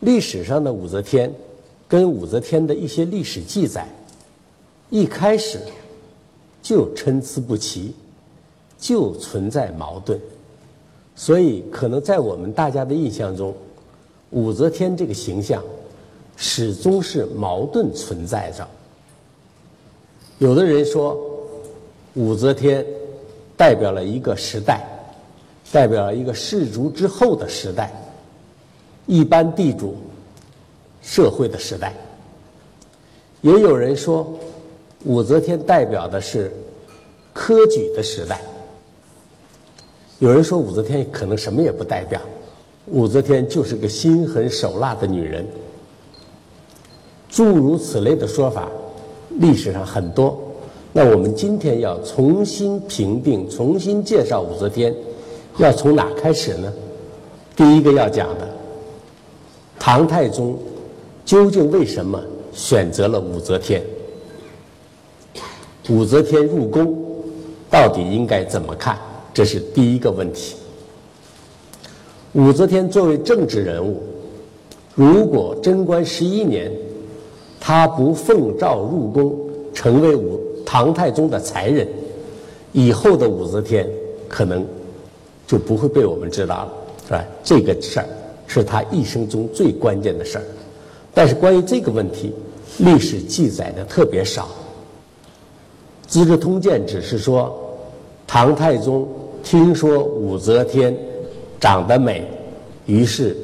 历史上的武则天跟武则天的一些历史记载，一开始就参差不齐，就存在矛盾，所以可能在我们大家的印象中，武则天这个形象始终是矛盾存在着。有的人说，武则天代表了一个时代，代表了一个氏族之后的时代。一般地主社会的时代，也有人说武则天代表的是科举的时代。有人说武则天可能什么也不代表，武则天就是个心狠手辣的女人。诸如此类的说法，历史上很多。那我们今天要重新评定、重新介绍武则天，要从哪开始呢？第一个要讲的。唐太宗究竟为什么选择了武则天？武则天入宫到底应该怎么看？这是第一个问题。武则天作为政治人物，如果贞观十一年她不奉诏入宫，成为武唐太宗的才人，以后的武则天可能就不会被我们知道了，是吧？这个事儿。是他一生中最关键的事儿，但是关于这个问题，历史记载的特别少。《资治通鉴》只是说，唐太宗听说武则天长得美，于是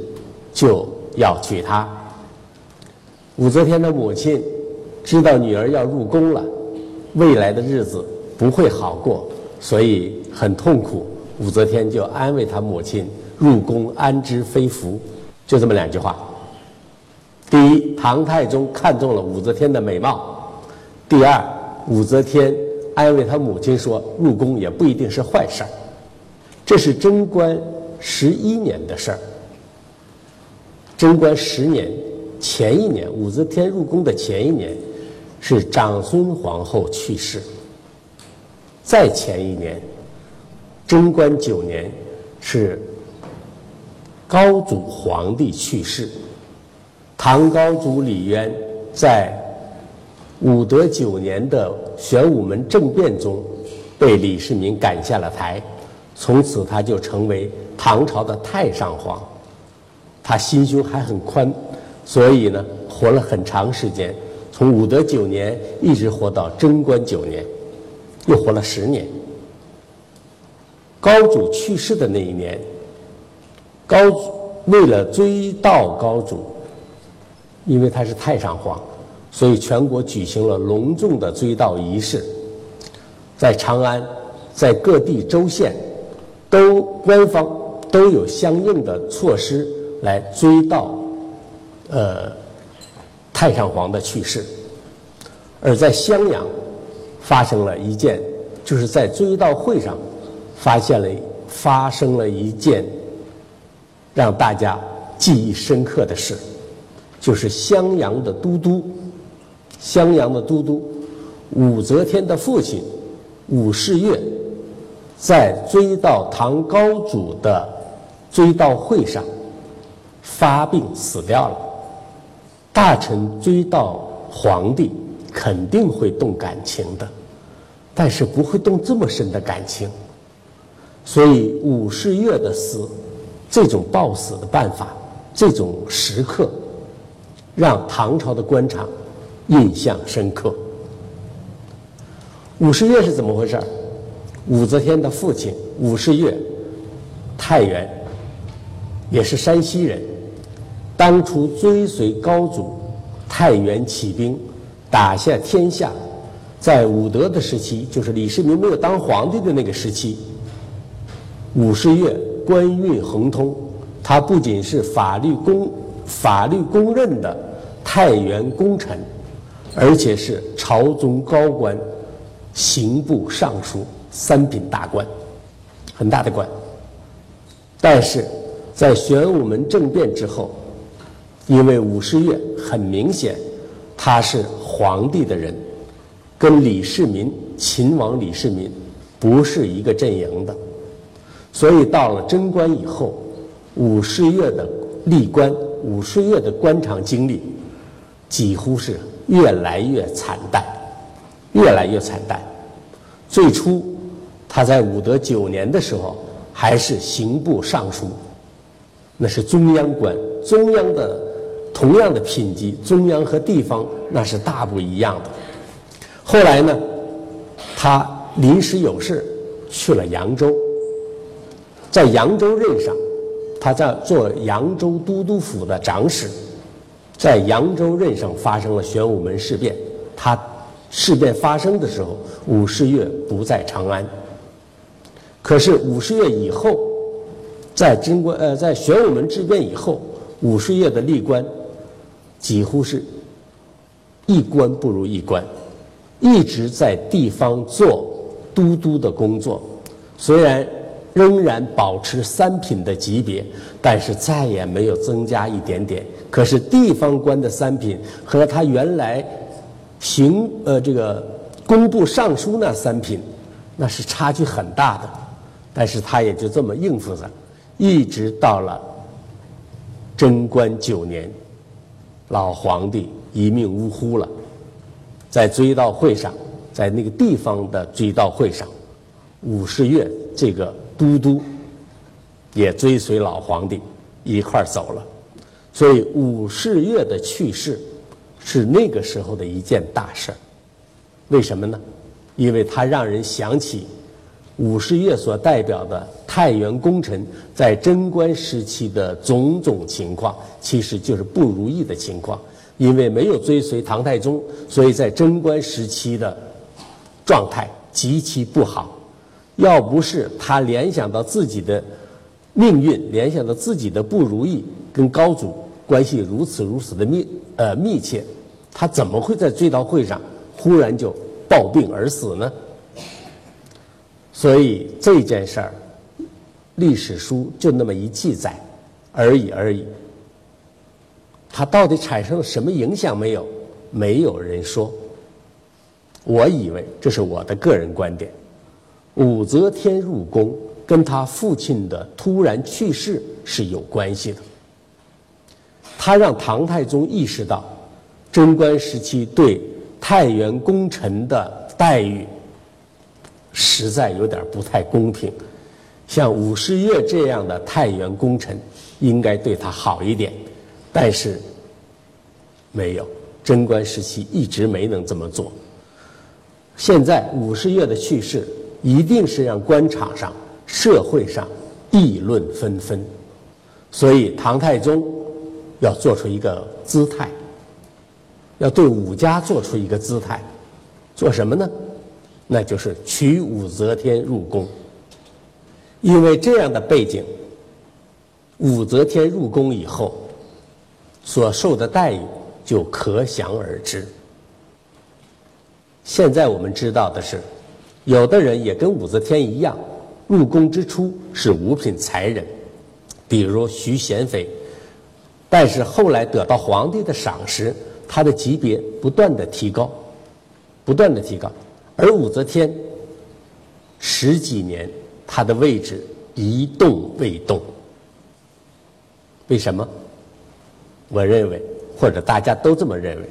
就要娶她。武则天的母亲知道女儿要入宫了，未来的日子不会好过，所以很痛苦。武则天就安慰她母亲。入宫安知非福，就这么两句话。第一，唐太宗看中了武则天的美貌；第二，武则天安慰他母亲说，入宫也不一定是坏事儿。这是贞观十一年的事儿。贞观十年前一年，武则天入宫的前一年，是长孙皇后去世。再前一年，贞观九年是。高祖皇帝去世，唐高祖李渊在武德九年的玄武门政变中被李世民赶下了台，从此他就成为唐朝的太上皇。他心胸还很宽，所以呢活了很长时间，从武德九年一直活到贞观九年，又活了十年。高祖去世的那一年。高祖为了追悼高祖，因为他是太上皇，所以全国举行了隆重的追悼仪式。在长安，在各地州县，都官方都有相应的措施来追悼，呃，太上皇的去世。而在襄阳，发生了一件，就是在追悼会上，发现了发生了一件。让大家记忆深刻的事，就是襄阳的都督，襄阳的都督武则天的父亲武士彟，在追悼唐高祖的追悼会上发病死掉了。大臣追悼皇帝肯定会动感情的，但是不会动这么深的感情，所以武士彟的死。这种暴死的办法，这种时刻，让唐朝的官场印象深刻。武士彟是怎么回事？武则天的父亲武士彟，太原，也是山西人。当初追随高祖太原起兵，打下天下，在武德的时期，就是李世民没有当皇帝的那个时期，武士彟。官运亨通，他不仅是法律公法律公认的太原功臣，而且是朝中高官，刑部尚书三品大官，很大的官。但是在玄武门政变之后，因为武士彟很明显他是皇帝的人，跟李世民秦王李世民不是一个阵营的。所以到了贞观以后，武士彟的历官武士月的官场经历几乎是越来越惨淡，越来越惨淡。最初他在武德九年的时候还是刑部尚书，那是中央官，中央的同样的品级，中央和地方那是大不一样的。后来呢，他临时有事去了扬州，在扬州任上。他在做扬州都督府的长史，在扬州任上发生了玄武门事变。他事变发生的时候，武士月不在长安。可是武士月以后，在贞观呃在玄武门之变以后，武士月的历官几乎是一官不如一官，一直在地方做都督的工作，虽然。仍然保持三品的级别，但是再也没有增加一点点。可是地方官的三品和他原来行呃这个工部尚书那三品，那是差距很大的。但是他也就这么应付着，一直到了贞观九年，老皇帝一命呜呼了，在追悼会上，在那个地方的追悼会上，武士月这个。都督也追随老皇帝一块儿走了，所以武士月的去世是那个时候的一件大事儿。为什么呢？因为他让人想起武士月所代表的太原功臣在贞观时期的种种情况，其实就是不如意的情况。因为没有追随唐太宗，所以在贞观时期的状态极其不好。要不是他联想到自己的命运，联想到自己的不如意，跟高祖关系如此如此的密呃密切，他怎么会在追悼会上忽然就暴病而死呢？所以这件事儿，历史书就那么一记载而已而已。他到底产生了什么影响没有？没有人说。我以为这是我的个人观点。武则天入宫跟她父亲的突然去世是有关系的。他让唐太宗意识到，贞观时期对太原功臣的待遇实在有点不太公平。像武士月这样的太原功臣，应该对他好一点，但是没有。贞观时期一直没能这么做。现在武士月的去世。一定是让官场上、社会上议论纷纷，所以唐太宗要做出一个姿态，要对武家做出一个姿态，做什么呢？那就是娶武则天入宫。因为这样的背景，武则天入宫以后所受的待遇就可想而知。现在我们知道的是。有的人也跟武则天一样，入宫之初是五品才人，比如徐贤妃，但是后来得到皇帝的赏识，他的级别不断的提高，不断的提高，而武则天十几年，她的位置一动未动。为什么？我认为，或者大家都这么认为，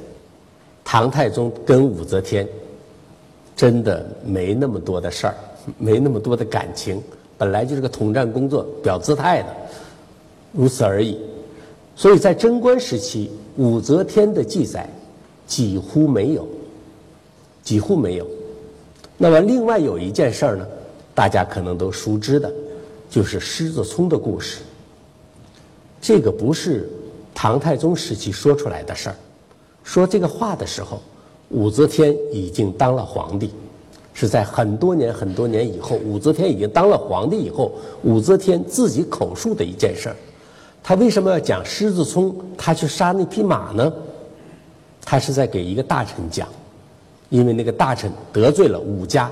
唐太宗跟武则天。真的没那么多的事儿，没那么多的感情，本来就是个统战工作表姿态的，如此而已。所以在贞观时期，武则天的记载几乎没有，几乎没有。那么另外有一件事儿呢，大家可能都熟知的，就是狮子冲的故事。这个不是唐太宗时期说出来的事儿，说这个话的时候。武则天已经当了皇帝，是在很多年很多年以后。武则天已经当了皇帝以后，武则天自己口述的一件事儿。他为什么要讲狮子冲他去杀那匹马呢？他是在给一个大臣讲，因为那个大臣得罪了武家，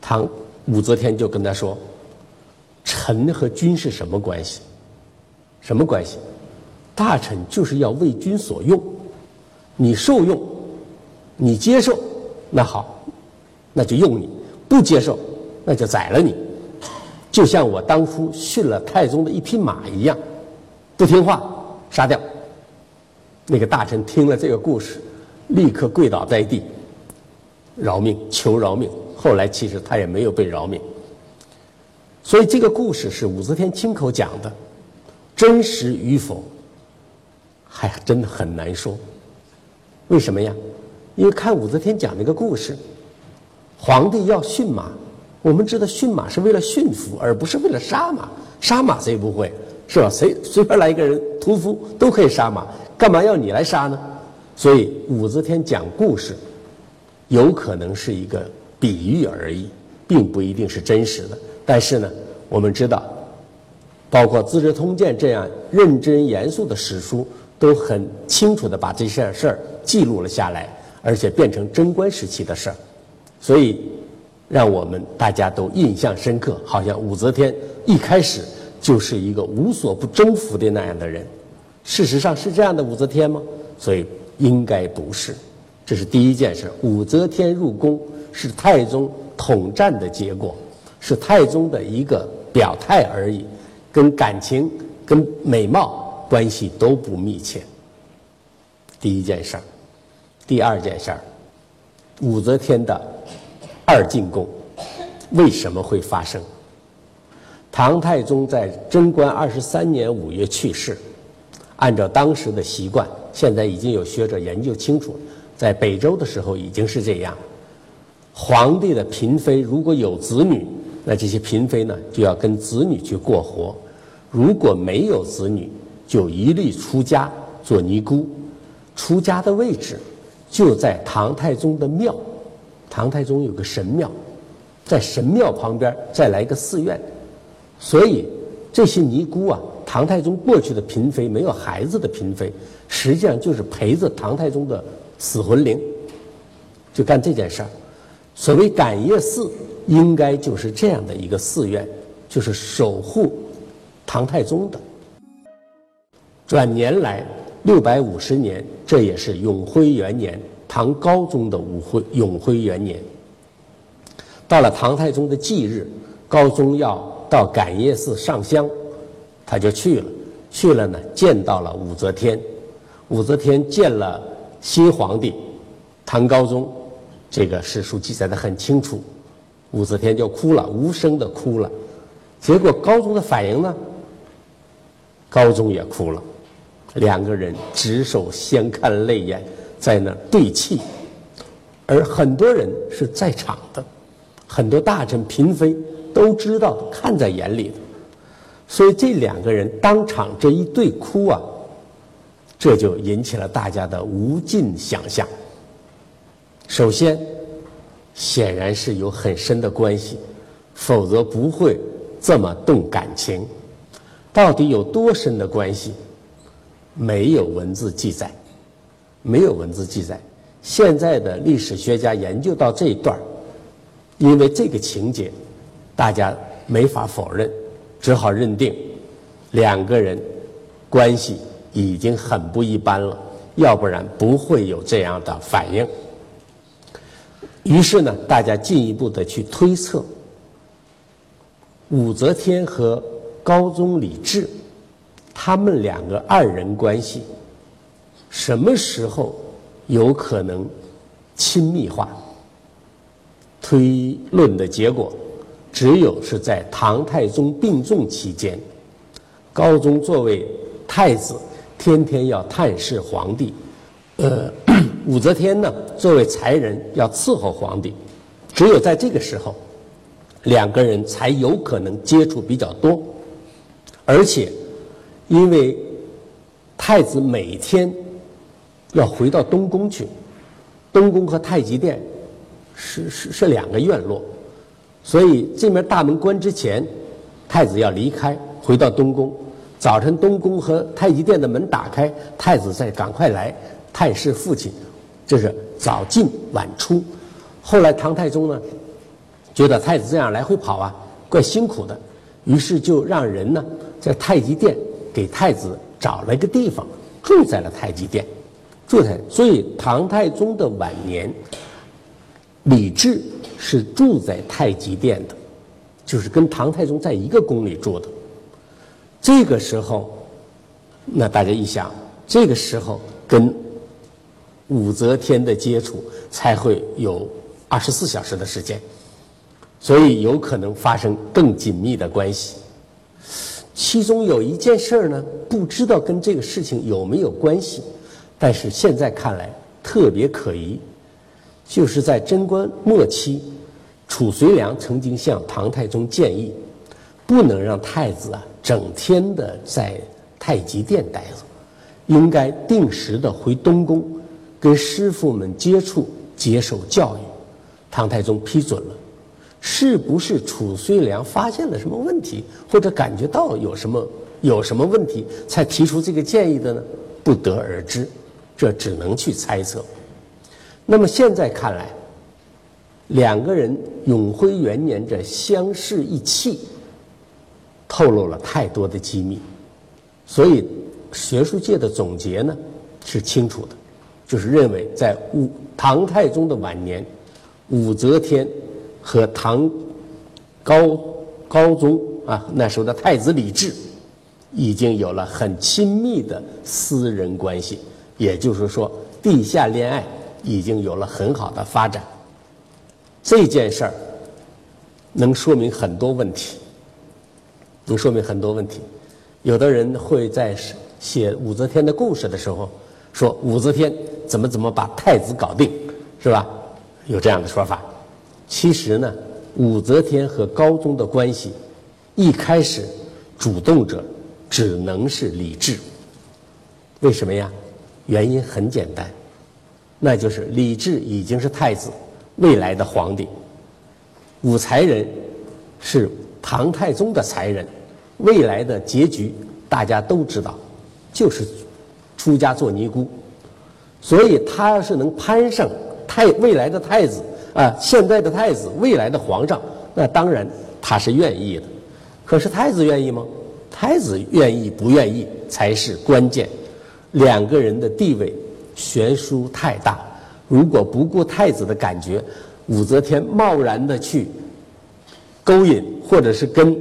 唐武则天就跟他说：“臣和君是什么关系？什么关系？大臣就是要为君所用，你受用。”你接受，那好，那就用你；不接受，那就宰了你。就像我当初驯了太宗的一匹马一样，不听话，杀掉；那个大臣听了这个故事，立刻跪倒在地，饶命，求饶命。后来其实他也没有被饶命。所以这个故事是武则天亲口讲的，真实与否，还真的很难说。为什么呀？因为看武则天讲那个故事，皇帝要驯马，我们知道驯马是为了驯服，而不是为了杀马。杀马谁不会？是吧？谁随便来一个人屠夫都可以杀马，干嘛要你来杀呢？所以武则天讲故事，有可能是一个比喻而已，并不一定是真实的。但是呢，我们知道，包括《资治通鉴》这样认真严肃的史书，都很清楚的把这些事儿记录了下来，而且变成贞观时期的事儿，所以让我们大家都印象深刻，好像武则天一开始。就是一个无所不征服的那样的人，事实上是这样的武则天吗？所以应该不是。这是第一件事。武则天入宫是太宗统战的结果，是太宗的一个表态而已，跟感情、跟美貌关系都不密切。第一件事儿，第二件事儿，武则天的二进宫为什么会发生？唐太宗在贞观二十三年五月去世，按照当时的习惯，现在已经有学者研究清楚，在北周的时候已经是这样。皇帝的嫔妃如果有子女，那这些嫔妃呢就要跟子女去过活；如果没有子女，就一律出家做尼姑。出家的位置就在唐太宗的庙，唐太宗有个神庙，在神庙旁边再来一个寺院。所以，这些尼姑啊，唐太宗过去的嫔妃没有孩子的嫔妃，实际上就是陪着唐太宗的死魂灵，就干这件事儿。所谓感业寺，应该就是这样的一个寺院，就是守护唐太宗的。转年来，六百五十年，这也是永徽元年，唐高宗的武徽永徽元年。到了唐太宗的忌日，高宗要。到感业寺上香，他就去了。去了呢，见到了武则天。武则天见了新皇帝唐高宗，这个史书记载的很清楚。武则天就哭了，无声的哭了。结果高宗的反应呢？高宗也哭了，两个人执手相看泪眼，在那对泣。而很多人是在场的，很多大臣嫔妃。都知道，看在眼里的，所以这两个人当场这一对哭啊，这就引起了大家的无尽想象。首先，显然是有很深的关系，否则不会这么动感情。到底有多深的关系？没有文字记载，没有文字记载。现在的历史学家研究到这一段因为这个情节。大家没法否认，只好认定两个人关系已经很不一般了，要不然不会有这样的反应。于是呢，大家进一步的去推测，武则天和高宗李治他们两个二人关系什么时候有可能亲密化？推论的结果。只有是在唐太宗病重期间，高宗作为太子，天天要探视皇帝；呃，武则天呢，作为才人要伺候皇帝。只有在这个时候，两个人才有可能接触比较多。而且，因为太子每天要回到东宫去，东宫和太极殿是是是两个院落。所以这面大门关之前，太子要离开，回到东宫。早晨东宫和太极殿的门打开，太子再赶快来探视父亲，这是早进晚出。后来唐太宗呢，觉得太子这样来回跑啊，怪辛苦的，于是就让人呢在太极殿给太子找了一个地方，住在了太极殿，住在。所以唐太宗的晚年，李治。是住在太极殿的，就是跟唐太宗在一个宫里住的。这个时候，那大家一想，这个时候跟武则天的接触才会有二十四小时的时间，所以有可能发生更紧密的关系。其中有一件事儿呢，不知道跟这个事情有没有关系，但是现在看来特别可疑，就是在贞观末期，褚遂良曾经向唐太宗建议，不能让太子啊整天的在太极殿待着，应该定时的回东宫，跟师傅们接触，接受教育。唐太宗批准了。是不是褚遂良发现了什么问题，或者感觉到有什么有什么问题，才提出这个建议的呢？不得而知，这只能去猜测。那么现在看来，两个人永徽元年这相视一气，透露了太多的机密，所以学术界的总结呢是清楚的，就是认为在武唐太宗的晚年，武则天。和唐高高宗啊，那时候的太子李治已经有了很亲密的私人关系，也就是说，地下恋爱已经有了很好的发展。这件事儿能说明很多问题，能说明很多问题。有的人会在写武则天的故事的时候说，武则天怎么怎么把太子搞定，是吧？有这样的说法。其实呢，武则天和高宗的关系，一开始主动者只能是李治。为什么呀？原因很简单，那就是李治已经是太子，未来的皇帝。武才人是唐太宗的才人，未来的结局大家都知道，就是出家做尼姑。所以他要是能攀上太未来的太子。啊，现在的太子，未来的皇上，那当然他是愿意的。可是太子愿意吗？太子愿意不愿意才是关键。两个人的地位悬殊太大，如果不顾太子的感觉，武则天贸然的去勾引，或者是跟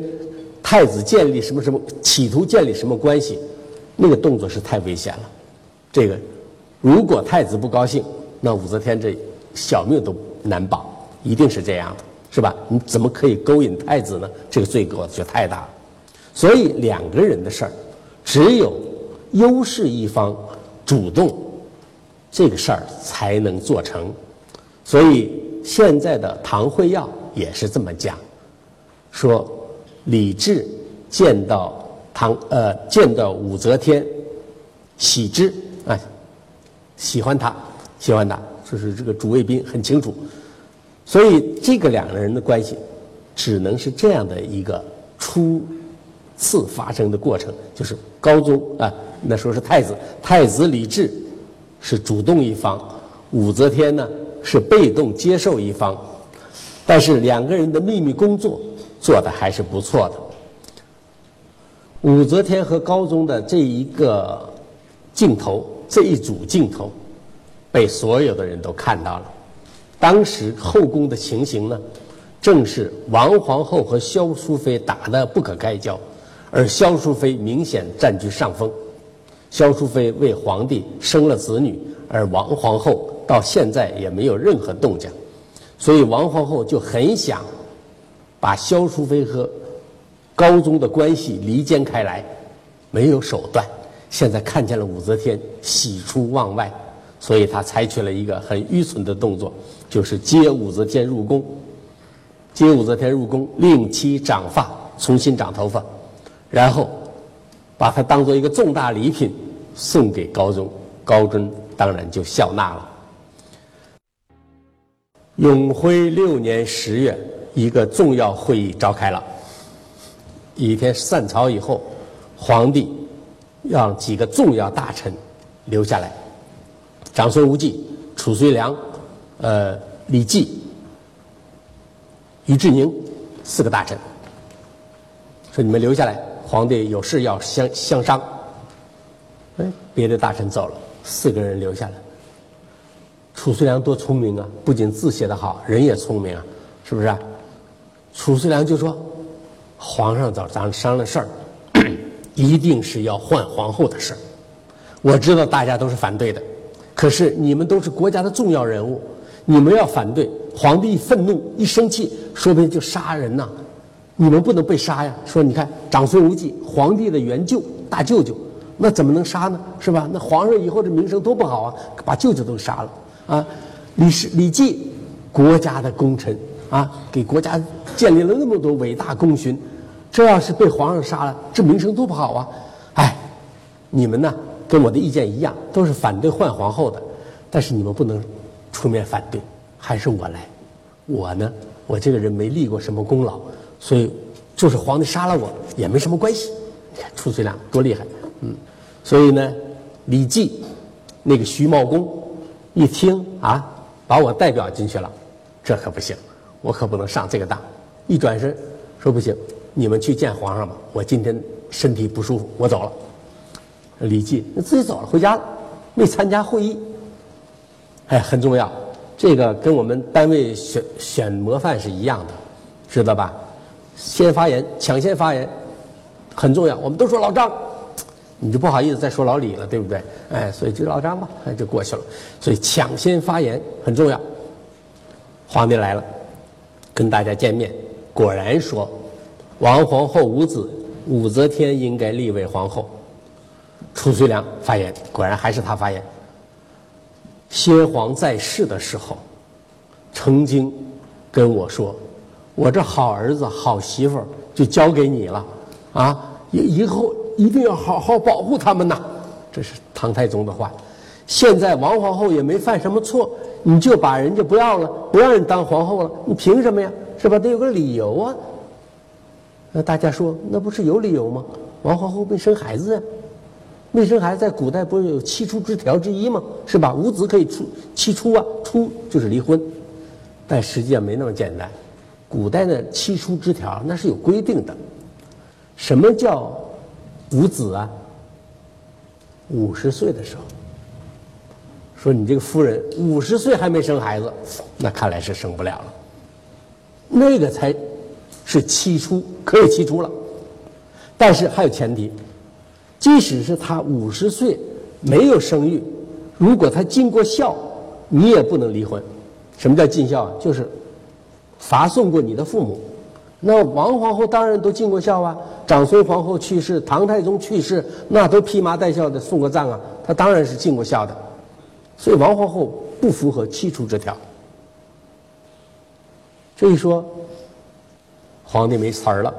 太子建立什么什么，企图建立什么关系，那个动作是太危险了。这个，如果太子不高兴，那武则天这小命都。难保，一定是这样的，是吧？你怎么可以勾引太子呢？这个罪过就太大了。所以两个人的事儿，只有优势一方主动，这个事儿才能做成。所以现在的唐会要也是这么讲，说李治见到唐呃见到武则天，喜之啊，喜欢他，喜欢他。就是这个主谓宾很清楚，所以这个两个人的关系，只能是这样的一个初次发生的过程，就是高宗啊，那时候是太子，太子李治是主动一方，武则天呢是被动接受一方，但是两个人的秘密工作做的还是不错的。武则天和高宗的这一个镜头，这一组镜头。被所有的人都看到了，当时后宫的情形呢，正是王皇后和萧淑妃打得不可开交，而萧淑妃明显占据上风。萧淑妃为皇帝生了子女，而王皇后到现在也没有任何动静，所以王皇后就很想把萧淑妃和高宗的关系离间开来，没有手段。现在看见了武则天喜出望外。所以他采取了一个很愚蠢的动作，就是接武则天入宫，接武则天入宫，令其长发，重新长头发，然后把它当做一个重大礼品送给高宗，高宗当然就笑纳了。永徽六年十月，一个重要会议召开了。一天散朝以后，皇帝让几个重要大臣留下来。长孙无忌、褚遂良、呃李绩、于志宁四个大臣说：“你们留下来，皇帝有事要相相商。”哎，别的大臣走了，四个人留下来。褚遂良多聪明啊！不仅字写得好，人也聪明啊，是不是？啊褚遂良就说：“皇上找咱商量事儿，一定是要换皇后的事儿。”我知道大家都是反对的，可是你们都是国家的重要人物，你们要反对，皇帝一愤怒一生气，说不定就杀人呐。你们不能被杀呀！说你看长孙无忌，皇帝的原舅大舅舅，那怎么能杀呢？是吧？那皇上以后这名声多不好啊！把舅舅都杀了啊！李世李绩，国家的功臣啊，给国家建立了那么多伟大功勋，这要是被皇上杀了，这名声多不好啊！哎，你们呢，跟我的意见一样，都是反对换皇后的，但是你们不能出面反对，还是我来。我呢，我这个人没立过什么功劳。所以，就是皇帝杀了我也没什么关系。你看褚遂良多厉害，嗯。所以呢，李绩那个徐茂公一听啊，把我代表进去了，这可不行，我可不能上这个当。一转身说不行，你们去见皇上吧，我今天身体不舒服，我走了。李绩自己走了，回家了，没参加会议。哎，很重要，这个跟我们单位选选模范是一样的，知道吧？先发言，抢先发言，很重要。我们都说老张，你就不好意思再说老李了，对不对？哎，所以就老张吧，哎，就过去了。所以抢先发言很重要。皇帝来了，跟大家见面，果然说，王皇后无子，武则天应该立为皇后。褚遂良发言，果然还是他发言。先皇在世的时候，曾经跟我说。我这好儿子、好媳妇就交给你了，啊，以以后一定要好好保护他们呐。这是唐太宗的话。现在王皇后也没犯什么错，你就把人家不要了，不让人当皇后了，你凭什么呀？是吧？得有个理由啊。那大家说，那不是有理由吗？王皇后没生孩子呀，没生孩子，在古代不是有七出之条之一吗？是吧？无子可以出七出啊，出就是离婚，但实际上没那么简单。古代的七出之条那是有规定的，什么叫无子啊？五十岁的时候，说你这个夫人五十岁还没生孩子，那看来是生不了了。那个才是七出，可以七出了。但是还有前提，即使是他五十岁没有生育，如果他尽过孝，你也不能离婚。什么叫尽孝啊？就是。罚送过你的父母，那王皇后当然都尽过孝啊。长孙皇后去世，唐太宗去世，那都披麻戴孝的送过葬啊。她当然是尽过孝的，所以王皇后不符合七出之条。这一说，皇帝没词儿了，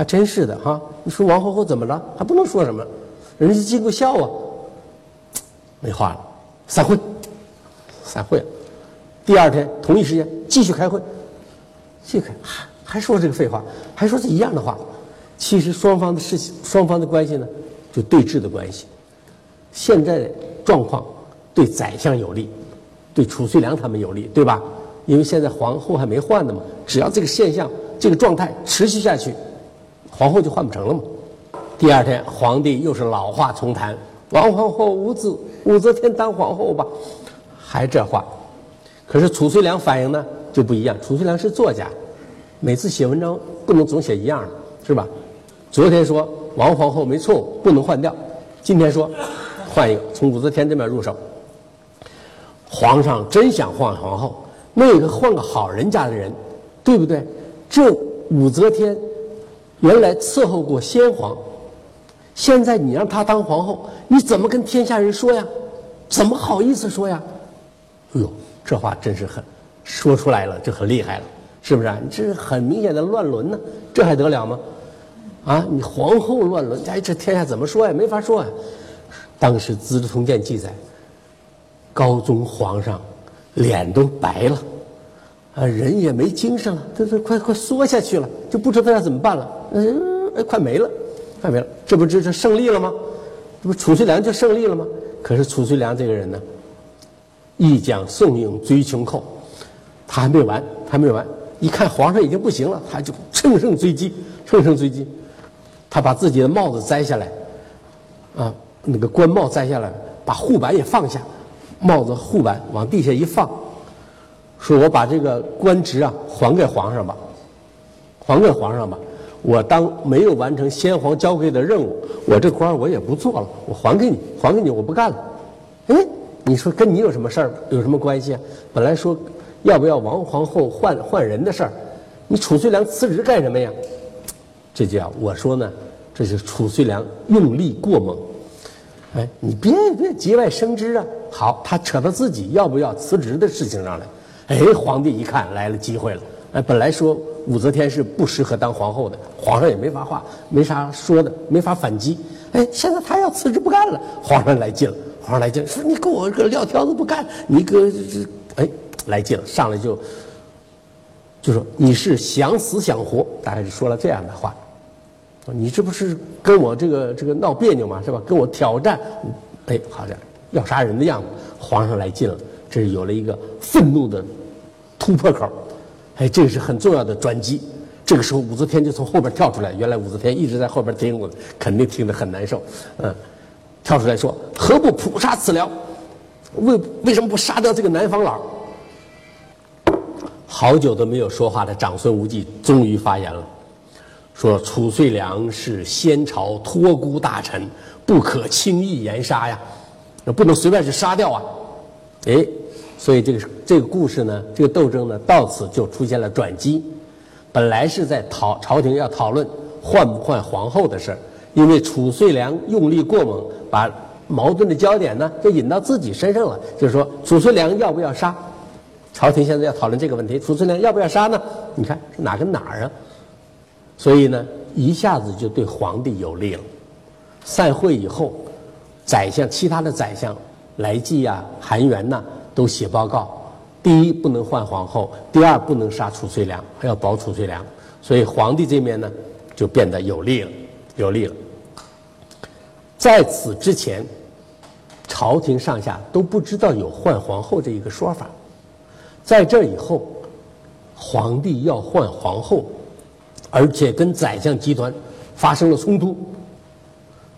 还真是的哈。你说王皇后怎么了？还不能说什么，人家尽过孝啊，没话了，散会，散会。第二天同一时间继续开会。这个还还说这个废话，还说是一样的话。其实双方的事情，双方的关系呢，就对峙的关系。现在的状况对宰相有利，对褚遂良他们有利，对吧？因为现在皇后还没换呢嘛，只要这个现象、这个状态持续下去，皇后就换不成了嘛。第二天，皇帝又是老话重谈：“王皇后无子，武则天当皇后吧。”还这话。可是褚遂良反应呢就不一样。褚遂良是作家。每次写文章不能总写一样的，是吧？昨天说王皇后没错误，不能换掉。今天说换一个，从武则天这边入手。皇上真想换皇后，那个换个好人家的人，对不对？这武则天原来伺候过先皇，现在你让她当皇后，你怎么跟天下人说呀？怎么好意思说呀？哎呦，这话真是很说出来了，就很厉害了。是不是啊？你这是很明显的乱伦呢，这还得了吗？啊，你皇后乱伦，哎，这天下怎么说呀？没法说啊。当时《资治通鉴》记载，高宗皇上脸都白了，啊，人也没精神了，这这快快缩下去了，就不知道要怎么办了，嗯，哎，快没了，快没了。这不这这胜利了吗？这不褚遂良就胜利了吗？可是褚遂良这个人呢，一将宋勇追穷寇，他还没完，还没完。一看皇上已经不行了，他就乘胜追击，乘胜追击。他把自己的帽子摘下来，啊，那个官帽摘下来，把护板也放下，帽子护板往地下一放，说我把这个官职啊还给皇上吧，还给皇上吧。我当没有完成先皇交给的任务，我这官我也不做了，我还给你，还给你，我不干了。哎，你说跟你有什么事儿？有什么关系啊？本来说要不要王皇后换换人的事儿，你褚遂良辞职干什么呀？这叫我说呢，这是褚遂良用力过猛。哎，你别别节外生枝啊！好，他扯到自己要不要辞职的事情上来。哎，皇帝一看来了机会了。哎，本来说武则天是不适合当皇后的，皇上也没法话，没啥说的，没法反击。哎，现在他要辞职不干了，皇上来劲了。皇上来劲说：“你给我个撂挑子不干，你个这哎来劲了，上来就就说你是想死想活，大概是说了这样的话。你这不是跟我这个这个闹别扭吗？是吧？跟我挑战，哎，好像要杀人的样子。皇上来劲了，这是有了一个愤怒的突破口。哎，这个是很重要的转机。这个时候，武则天就从后边跳出来。原来武则天一直在后边听我，肯定听得很难受。嗯，跳出来说：“何不普杀此僚？为为什么不杀掉这个南方佬？”好久都没有说话的长孙无忌终于发言了。说褚遂良是先朝托孤大臣，不可轻易言杀呀，那不能随便去杀掉啊！哎，所以这个这个故事呢，这个斗争呢，到此就出现了转机。本来是在讨朝廷要讨论换不换皇后的事儿，因为褚遂良用力过猛，把矛盾的焦点呢就引到自己身上了。就是说，褚遂良要不要杀？朝廷现在要讨论这个问题，褚遂良要不要杀呢？你看是哪跟哪儿啊？所以呢，一下子就对皇帝有利了。散会以后，宰相其他的宰相来济啊、韩元呐，都写报告：第一，不能换皇后；第二，不能杀褚遂良，还要保褚遂良。所以皇帝这面呢，就变得有利了，有利了。在此之前，朝廷上下都不知道有换皇后这一个说法。在这以后，皇帝要换皇后。而且跟宰相集团发生了冲突，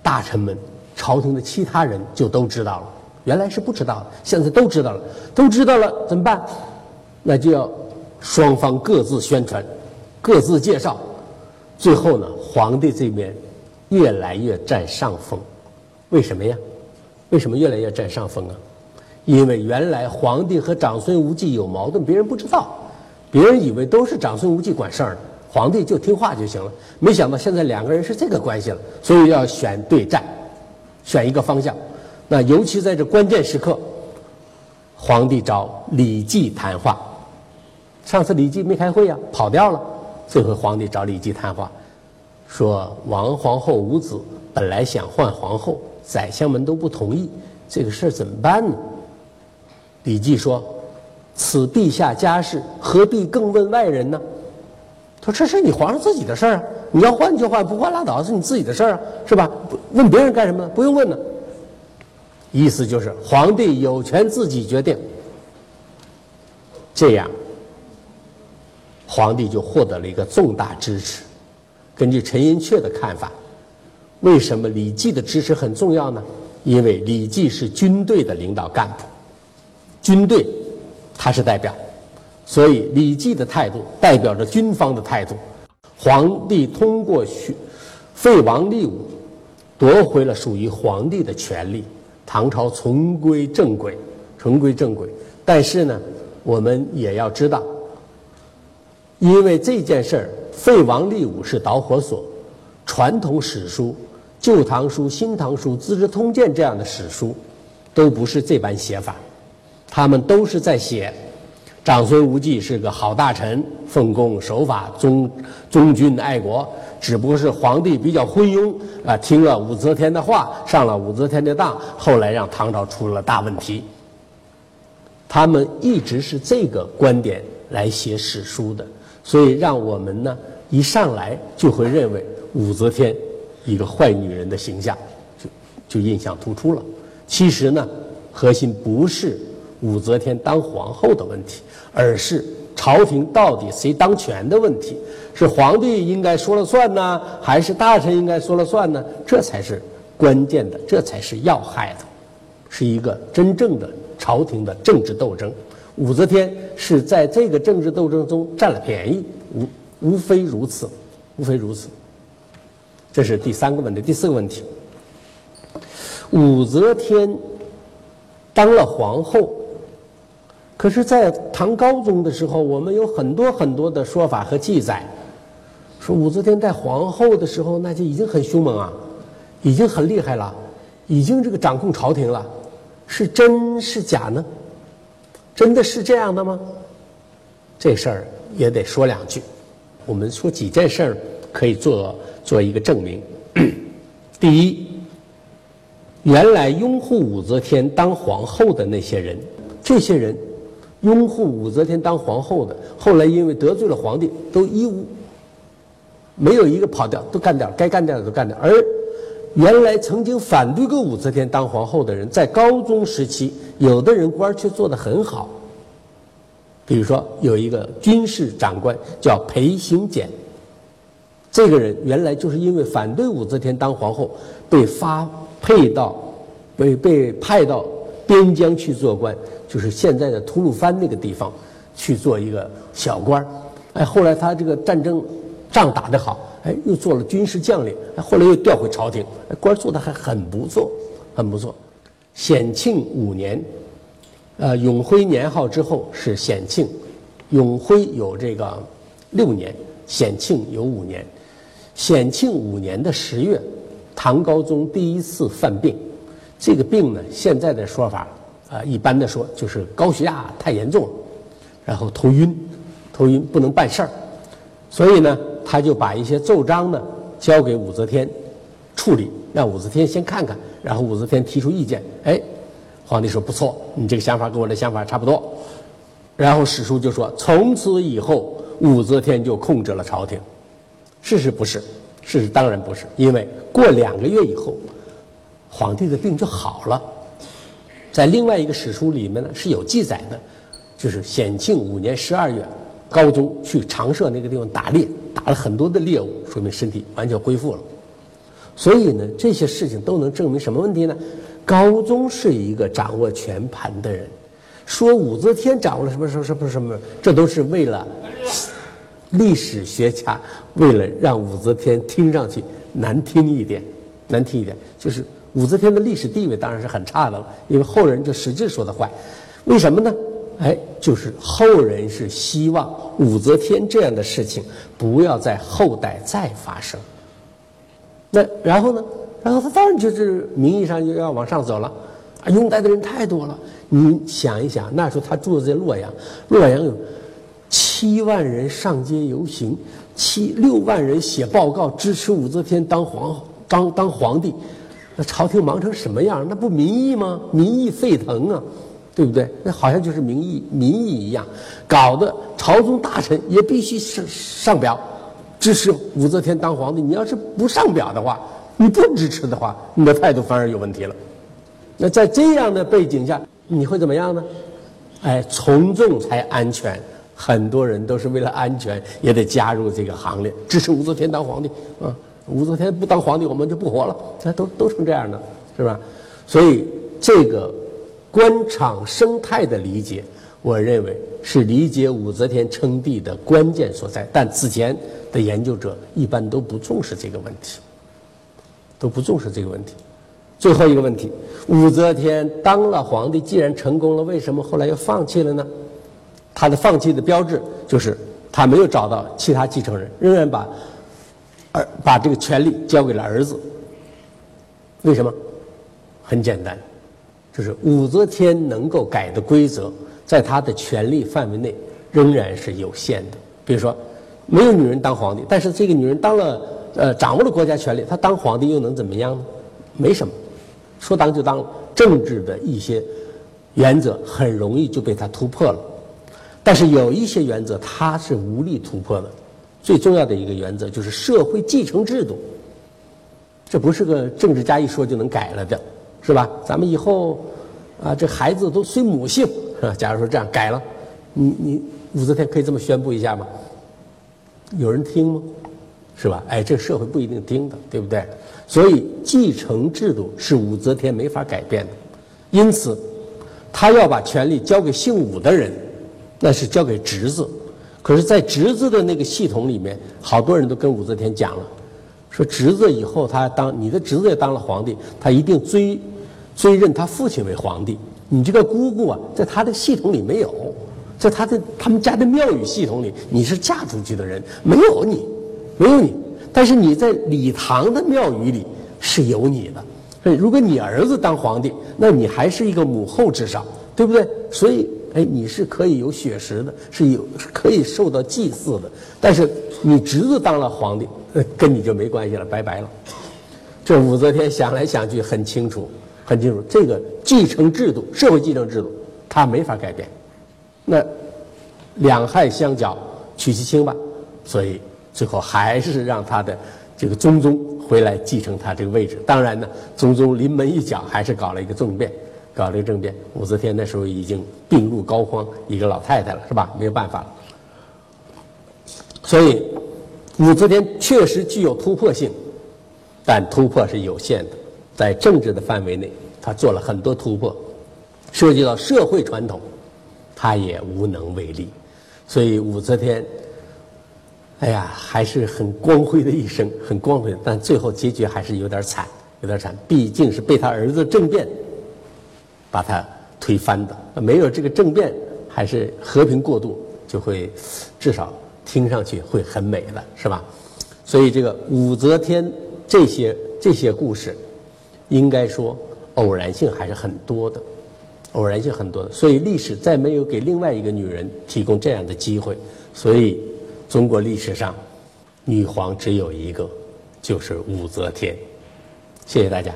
大臣们、朝廷的其他人就都知道了。原来是不知道，现在都知道了。都知道了怎么办？那就要双方各自宣传，各自介绍。最后呢，皇帝这边越来越占上风。为什么呀？为什么越来越占上风啊？因为原来皇帝和长孙无忌有矛盾，别人不知道，别人以为都是长孙无忌管事儿。皇帝就听话就行了，没想到现在两个人是这个关系了，所以要选对战，选一个方向。那尤其在这关键时刻，皇帝找李绩谈话。上次李绩没开会呀，跑掉了。这回皇帝找李绩谈话，说王皇后无子，本来想换皇后，宰相们都不同意，这个事儿怎么办呢？李绩说：“此陛下家事，何必更问外人呢？”他说：“这是你皇上自己的事儿啊，你要换就换，不换拉倒，是你自己的事儿啊，是吧？问别人干什么呢？不用问呢。意思就是皇帝有权自己决定。这样，皇帝就获得了一个重大支持。根据陈寅恪的看法，为什么李绩的支持很重要呢？因为李绩是军队的领导干部，军队他是代表。”所以，李绩的态度代表着军方的态度。皇帝通过废王立武，夺回了属于皇帝的权利，唐朝重归正轨，重归正轨。但是呢，我们也要知道，因为这件事儿，废王立武是导火索。传统史书《旧唐书》《新唐书》《资治通鉴》这样的史书，都不是这般写法，他们都是在写。长孙无忌是个好大臣，奉公守法，忠忠君爱国。只不过是皇帝比较昏庸啊，听了武则天的话，上了武则天的当，后来让唐朝出了大问题。他们一直是这个观点来写史书的，所以让我们呢一上来就会认为武则天一个坏女人的形象就就印象突出了。其实呢，核心不是。武则天当皇后的问题，而是朝廷到底谁当权的问题，是皇帝应该说了算呢，还是大臣应该说了算呢？这才是关键的，这才是要害的，是一个真正的朝廷的政治斗争。武则天是在这个政治斗争中占了便宜，无无非如此。无非如此。这是第三个问题，第四个问题。武则天当了皇后，可是，在唐高宗的时候，我们有很多很多的说法和记载，说武则天在皇后的时候，那就已经很凶猛啊，已经很厉害了，已经这个掌控朝廷了，是真是假呢？真的是这样的吗？这事儿也得说两句。我们说几件事儿可以做做一个证明。第一。原来拥护武则天当皇后的那些人，这些人拥护武则天当皇后的，后来因为得罪了皇帝，都一无没有一个跑掉，都干掉，该干掉的都干掉。而原来曾经反对过武则天当皇后的人，在高中时期，有的人官却做得很好。比如说，有一个军事长官叫裴行俭，这个人原来就是因为反对武则天当皇后，被发。配到，被被派到边疆去做官，就是现在的吐鲁番那个地方去做一个小官哎，后来他这个战争 仗打得好，哎，又做了军事将领。哎，后来又调回朝廷，官做的还很不错，很不错。显庆五年，呃，永徽年号之后是显庆，永徽有这个六年，显庆有五年。显庆五年的十月。唐高宗第一次犯病，这个病呢，现在的说法啊，一般的说就是高血压太严重了，然后头晕，头晕不能办事儿，所以呢，他就把一些奏章呢交给武则天处理，让武则天先看看，然后武则天提出意见，哎，皇帝说不错，你这个想法跟我的想法差不多，然后史书就说从此以后武则天就控制了朝廷，事实不是。事实当然不是，因为过两个月以后，皇帝的病就好了。在另外一个史书里面呢是有记载的，就是显庆五年十二月，高宗去长社那个地方打猎，打了很多的猎物，说明身体完全恢复了。所以呢，这些事情都能证明什么问题呢？高宗是一个掌握全盘的人，说武则天掌握了什么什么什么什么，这都是为了。历史学家为了让武则天听上去难听一点，难听一点，就是武则天的历史地位当然是很差的了，因为后人就使劲说她坏。为什么呢？哎，就是后人是希望武则天这样的事情不要在后代再发生。那然后呢？然后他当然就是名义上就要往上走了，啊，拥戴的人太多了。你想一想，那时候他住在洛阳，洛阳有。七万人上街游行，七六万人写报告支持武则天当皇当当皇帝，那朝廷忙成什么样？那不民意吗？民意沸腾啊，对不对？那好像就是民意民意一样，搞得朝中大臣也必须上上表支持武则天当皇帝。你要是不上表的话，你不支持的话，你的态度反而有问题了。那在这样的背景下，你会怎么样呢？哎，从众才安全。很多人都是为了安全，也得加入这个行列，支持武则天当皇帝啊！武则天不当皇帝，我们就不活了。这都都成这样的，是吧？所以这个官场生态的理解，我认为是理解武则天称帝的关键所在。但此前的研究者一般都不重视这个问题，都不重视这个问题。最后一个问题：武则天当了皇帝，既然成功了，为什么后来又放弃了呢？他的放弃的标志就是他没有找到其他继承人，仍然把儿把这个权力交给了儿子。为什么？很简单，就是武则天能够改的规则，在她的权力范围内仍然是有限的。比如说，没有女人当皇帝，但是这个女人当了呃掌握了国家权力，她当皇帝又能怎么样呢？没什么，说当就当了。政治的一些原则很容易就被她突破了。但是有一些原则，她是无力突破的。最重要的一个原则就是社会继承制度，这不是个政治家一说就能改了的，是吧？咱们以后啊，这孩子都随母姓，是吧？假如说这样改了，你你武则天可以这么宣布一下吗？有人听吗？是吧？哎，这社会不一定听的，对不对？所以继承制度是武则天没法改变的，因此，他要把权力交给姓武的人。那是交给侄子，可是，在侄子的那个系统里面，好多人都跟武则天讲了，说侄子以后他当你的侄子也当了皇帝，他一定追追认他父亲为皇帝。你这个姑姑啊，在他的系统里没有，在他的他们家的庙宇系统里，你是嫁出去的人，没有你，没有你。但是你在李唐的庙宇里是有你的。所以，如果你儿子当皇帝，那你还是一个母后之上，对不对？所以。哎，你是可以有血食的，是有可以受到祭祀的。但是你侄子当了皇帝，跟你就没关系了，拜拜了。这武则天想来想去很清楚，很清楚，这个继承制度，社会继承制度，他没法改变。那两害相较，取其轻吧。所以最后还是让他的这个宗宗回来继承他这个位置。当然呢，宗宗临门一脚，还是搞了一个政变。搞了一个政变，武则天那时候已经病入膏肓，一个老太太了，是吧？没有办法了。所以，武则天确实具有突破性，但突破是有限的，在政治的范围内，他做了很多突破，涉及到社会传统，他也无能为力。所以，武则天，哎呀，还是很光辉的一生，很光辉，但最后结局还是有点惨，有点惨。毕竟是被他儿子政变。把他推翻的，没有这个政变，还是和平过渡，就会至少听上去会很美了，是吧？所以这个武则天这些这些故事，应该说偶然性还是很多的，偶然性很多的。所以历史再没有给另外一个女人提供这样的机会，所以中国历史上女皇只有一个，就是武则天。谢谢大家。